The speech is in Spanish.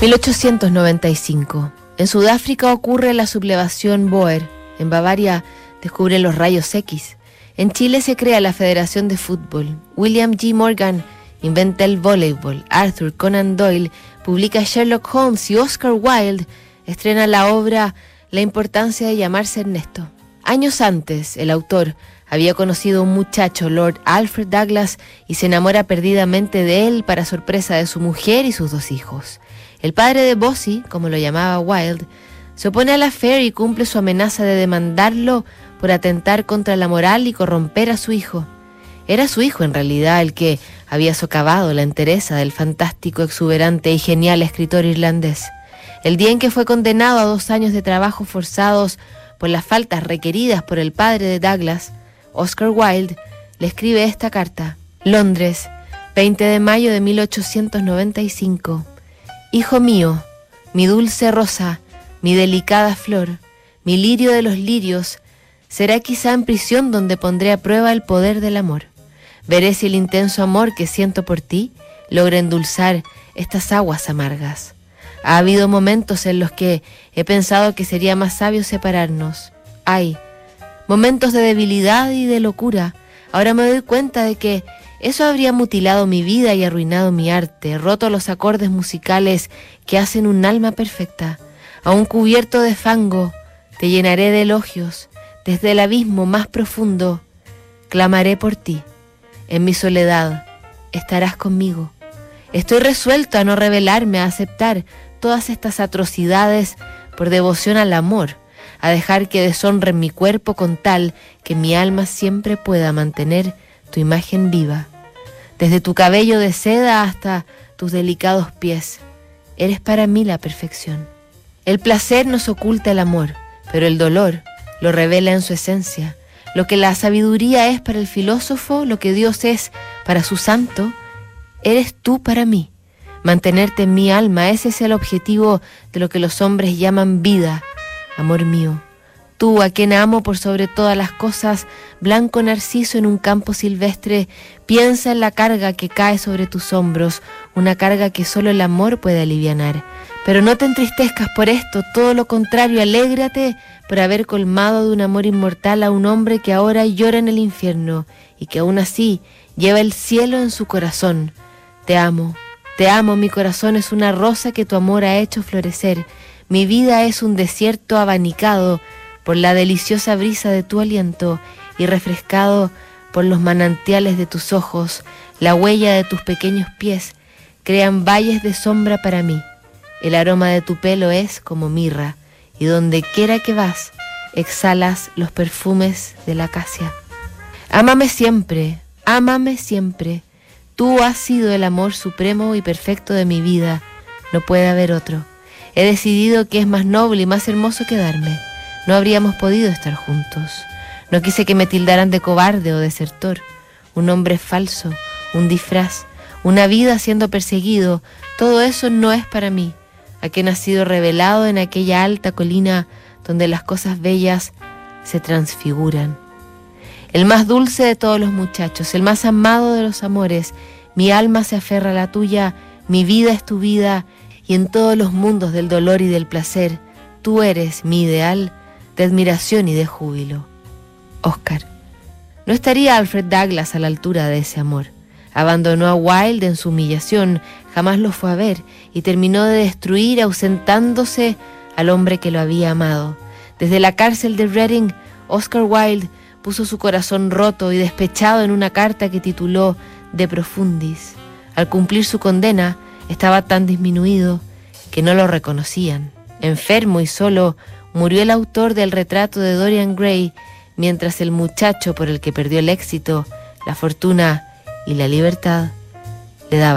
1895. En Sudáfrica ocurre la sublevación Boer. En Bavaria descubren los rayos X. En Chile se crea la Federación de Fútbol. William G. Morgan inventa el voleibol. Arthur Conan Doyle publica Sherlock Holmes y Oscar Wilde estrena la obra La importancia de llamarse Ernesto. Años antes, el autor había conocido a un muchacho, Lord Alfred Douglas, y se enamora perdidamente de él para sorpresa de su mujer y sus dos hijos. El padre de Bossy, como lo llamaba Wilde, se opone a la affair y cumple su amenaza de demandarlo por atentar contra la moral y corromper a su hijo. Era su hijo en realidad el que había socavado la entereza del fantástico, exuberante y genial escritor irlandés. El día en que fue condenado a dos años de trabajo forzados por las faltas requeridas por el padre de Douglas, Oscar Wilde le escribe esta carta. Londres, 20 de mayo de 1895. Hijo mío, mi dulce rosa, mi delicada flor, mi lirio de los lirios, será quizá en prisión donde pondré a prueba el poder del amor. Veré si el intenso amor que siento por ti logra endulzar estas aguas amargas. Ha habido momentos en los que he pensado que sería más sabio separarnos. Hay momentos de debilidad y de locura. Ahora me doy cuenta de que eso habría mutilado mi vida y arruinado mi arte, roto los acordes musicales que hacen un alma perfecta. Aún cubierto de fango, te llenaré de elogios. Desde el abismo más profundo, clamaré por ti. En mi soledad, estarás conmigo. Estoy resuelto a no rebelarme, a aceptar todas estas atrocidades por devoción al amor, a dejar que deshonren mi cuerpo con tal que mi alma siempre pueda mantener tu imagen viva desde tu cabello de seda hasta tus delicados pies. Eres para mí la perfección. El placer nos oculta el amor, pero el dolor lo revela en su esencia. Lo que la sabiduría es para el filósofo, lo que Dios es para su santo, eres tú para mí. Mantenerte en mi alma, ese es el objetivo de lo que los hombres llaman vida, amor mío. Tú, a quien amo por sobre todas las cosas, blanco narciso en un campo silvestre, piensa en la carga que cae sobre tus hombros, una carga que solo el amor puede aliviar. Pero no te entristezcas por esto, todo lo contrario, alégrate por haber colmado de un amor inmortal a un hombre que ahora llora en el infierno y que aún así lleva el cielo en su corazón. Te amo, te amo, mi corazón es una rosa que tu amor ha hecho florecer, mi vida es un desierto abanicado, por la deliciosa brisa de tu aliento y refrescado por los manantiales de tus ojos, la huella de tus pequeños pies crean valles de sombra para mí. El aroma de tu pelo es como mirra, y donde quiera que vas, exhalas los perfumes de la acacia. Ámame siempre, ámame siempre. Tú has sido el amor supremo y perfecto de mi vida. No puede haber otro. He decidido que es más noble y más hermoso quedarme no habríamos podido estar juntos. No quise que me tildaran de cobarde o desertor, un hombre falso, un disfraz, una vida siendo perseguido, todo eso no es para mí, a que he nacido revelado en aquella alta colina donde las cosas bellas se transfiguran. El más dulce de todos los muchachos, el más amado de los amores, mi alma se aferra a la tuya, mi vida es tu vida, y en todos los mundos del dolor y del placer, tú eres mi ideal, de admiración y de júbilo. Oscar. No estaría Alfred Douglas a la altura de ese amor. Abandonó a Wilde en su humillación, jamás lo fue a ver y terminó de destruir ausentándose al hombre que lo había amado. Desde la cárcel de Reading, Oscar Wilde puso su corazón roto y despechado en una carta que tituló De Profundis. Al cumplir su condena, estaba tan disminuido que no lo reconocían. Enfermo y solo, murió el autor del retrato de Dorian Gray, mientras el muchacho por el que perdió el éxito, la fortuna y la libertad le daba